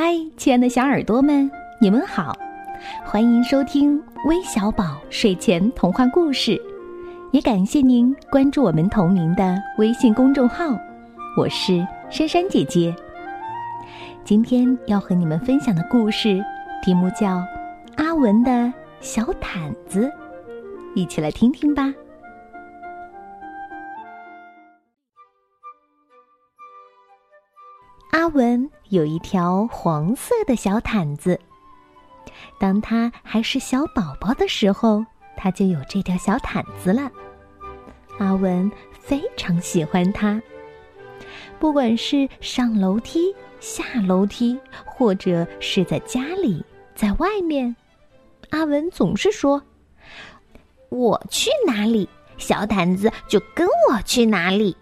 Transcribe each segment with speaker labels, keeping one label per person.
Speaker 1: 嗨，亲爱的小耳朵们，你们好，欢迎收听微小宝睡前童话故事，也感谢您关注我们同名的微信公众号。我是珊珊姐姐。今天要和你们分享的故事题目叫《阿文的小毯子》，一起来听听吧。阿文有一条黄色的小毯子。当他还是小宝宝的时候，他就有这条小毯子了。阿文非常喜欢它，不管是上楼梯、下楼梯，或者是在家里、在外面，阿文总是说：“
Speaker 2: 我去哪里，小毯子就跟我去哪里。”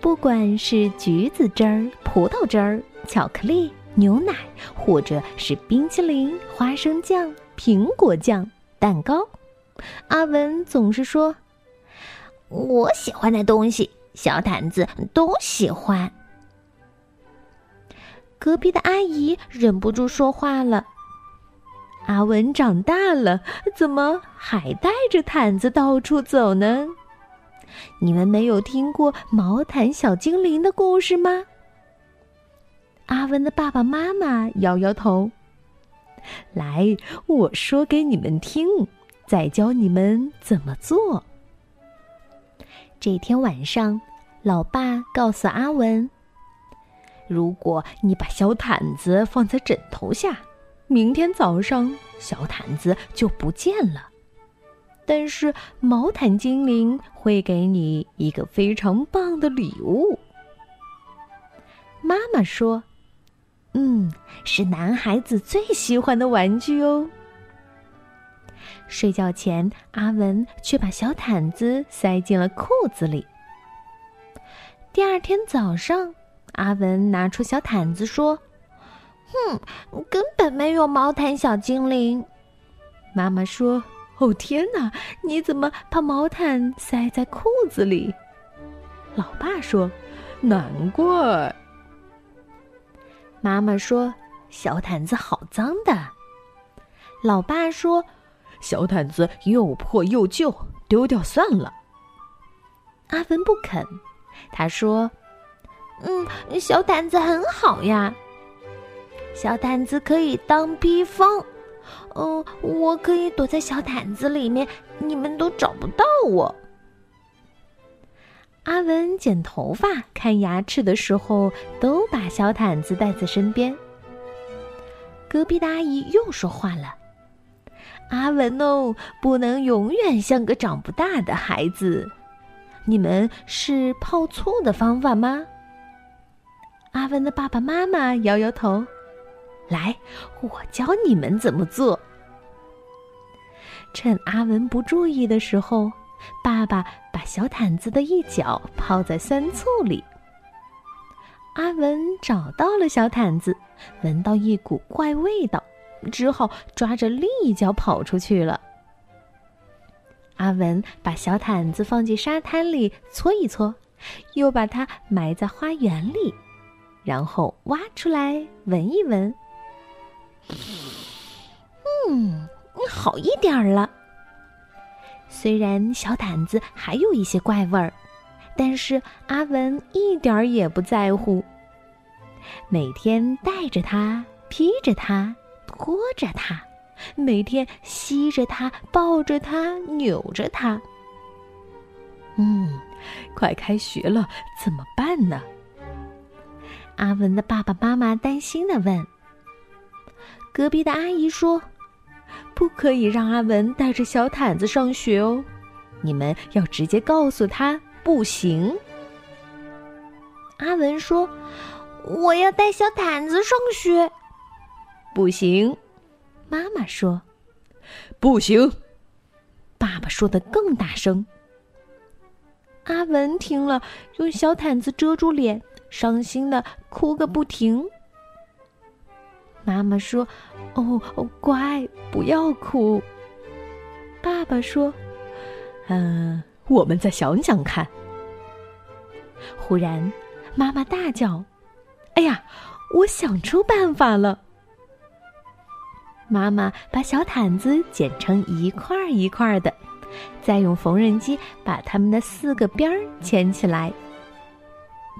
Speaker 1: 不管是橘子汁儿、葡萄汁儿、巧克力、牛奶，或者是冰淇淋、花生酱、苹果酱、蛋糕，阿文总是说：“
Speaker 2: 我喜欢的东西，小毯子都喜欢。”
Speaker 1: 隔壁的阿姨忍不住说话了：“阿文长大了，怎么还带着毯子到处走呢？”你们没有听过毛毯小精灵的故事吗？阿文的爸爸妈妈摇摇头。来，我说给你们听，再教你们怎么做。这天晚上，老爸告诉阿文：“如果你把小毯子放在枕头下，明天早上小毯子就不见了。”但是毛毯精灵会给你一个非常棒的礼物。妈妈说：“嗯，是男孩子最喜欢的玩具哦。”睡觉前，阿文却把小毯子塞进了裤子里。第二天早上，阿文拿出小毯子说：“
Speaker 2: 哼，根本没有毛毯小精灵。”
Speaker 1: 妈妈说。哦天哪！你怎么把毛毯塞在裤子里？老爸说：“难怪。”妈妈说：“小毯子好脏的。”老爸说：“小毯子又破又旧，丢掉算了。”阿文不肯，他说：“
Speaker 2: 嗯，小毯子很好呀，小毯子可以当披风。”嗯，我可以躲在小毯子里面，你们都找不到我。
Speaker 1: 阿文剪头发、看牙齿的时候，都把小毯子带在身边。隔壁的阿姨又说话了：“阿文哦，不能永远像个长不大的孩子。你们是泡醋的方法吗？”阿文的爸爸妈妈摇摇头。来，我教你们怎么做。趁阿文不注意的时候，爸爸把小毯子的一角泡在酸醋里。阿文找到了小毯子，闻到一股怪味道，只好抓着另一角跑出去了。阿文把小毯子放进沙滩里搓一搓，又把它埋在花园里，然后挖出来闻一闻。嗯，好一点儿了。虽然小毯子还有一些怪味儿，但是阿文一点儿也不在乎。每天带着它，披着它，拖着它，每天吸着它，抱着它，扭着它。嗯，快开学了，怎么办呢？阿文的爸爸妈妈担心的问。隔壁的阿姨说：“不可以让阿文带着小毯子上学哦，你们要直接告诉他不行。”
Speaker 2: 阿文说：“我要带小毯子上学。”
Speaker 1: 不行，妈妈说：“不行。”爸爸说的更大声。阿文听了，用小毯子遮住脸，伤心的哭个不停。妈妈说：“哦哦，乖，不要哭。”爸爸说：“嗯，我们再想想看。”忽然，妈妈大叫：“哎呀，我想出办法了。妈妈把小毯子剪成一块一块的，再用缝纫机把它们的四个边儿牵起来。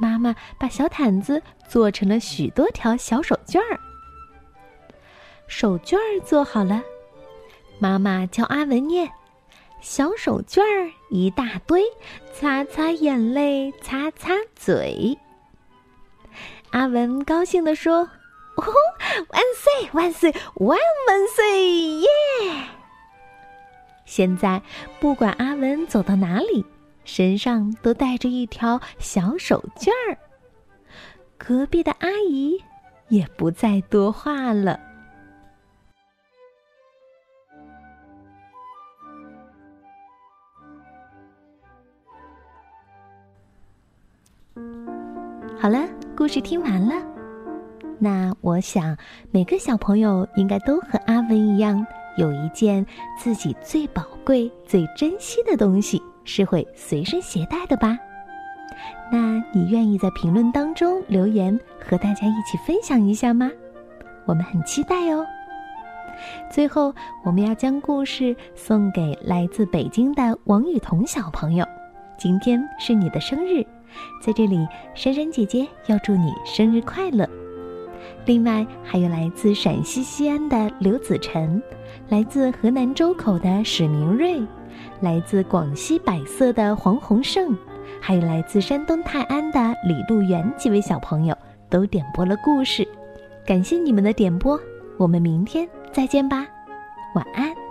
Speaker 1: 妈妈把小毯子做成了许多条小手绢儿。手绢儿做好了，妈妈教阿文念：“小手绢儿一大堆，擦擦眼泪，擦擦嘴。”阿文高兴地说：“哦，万岁万岁万万岁耶！”现在不管阿文走到哪里，身上都带着一条小手绢儿。隔壁的阿姨也不再多话了。好了，故事听完了。那我想，每个小朋友应该都和阿文一样，有一件自己最宝贵、最珍惜的东西，是会随身携带的吧？那你愿意在评论当中留言，和大家一起分享一下吗？我们很期待哦。最后，我们要将故事送给来自北京的王雨桐小朋友，今天是你的生日。在这里，珊珊姐姐要祝你生日快乐。另外，还有来自陕西西安的刘子晨，来自河南周口的史明瑞，来自广西百色的黄宏胜，还有来自山东泰安的李路元几位小朋友都点播了故事，感谢你们的点播，我们明天再见吧，晚安。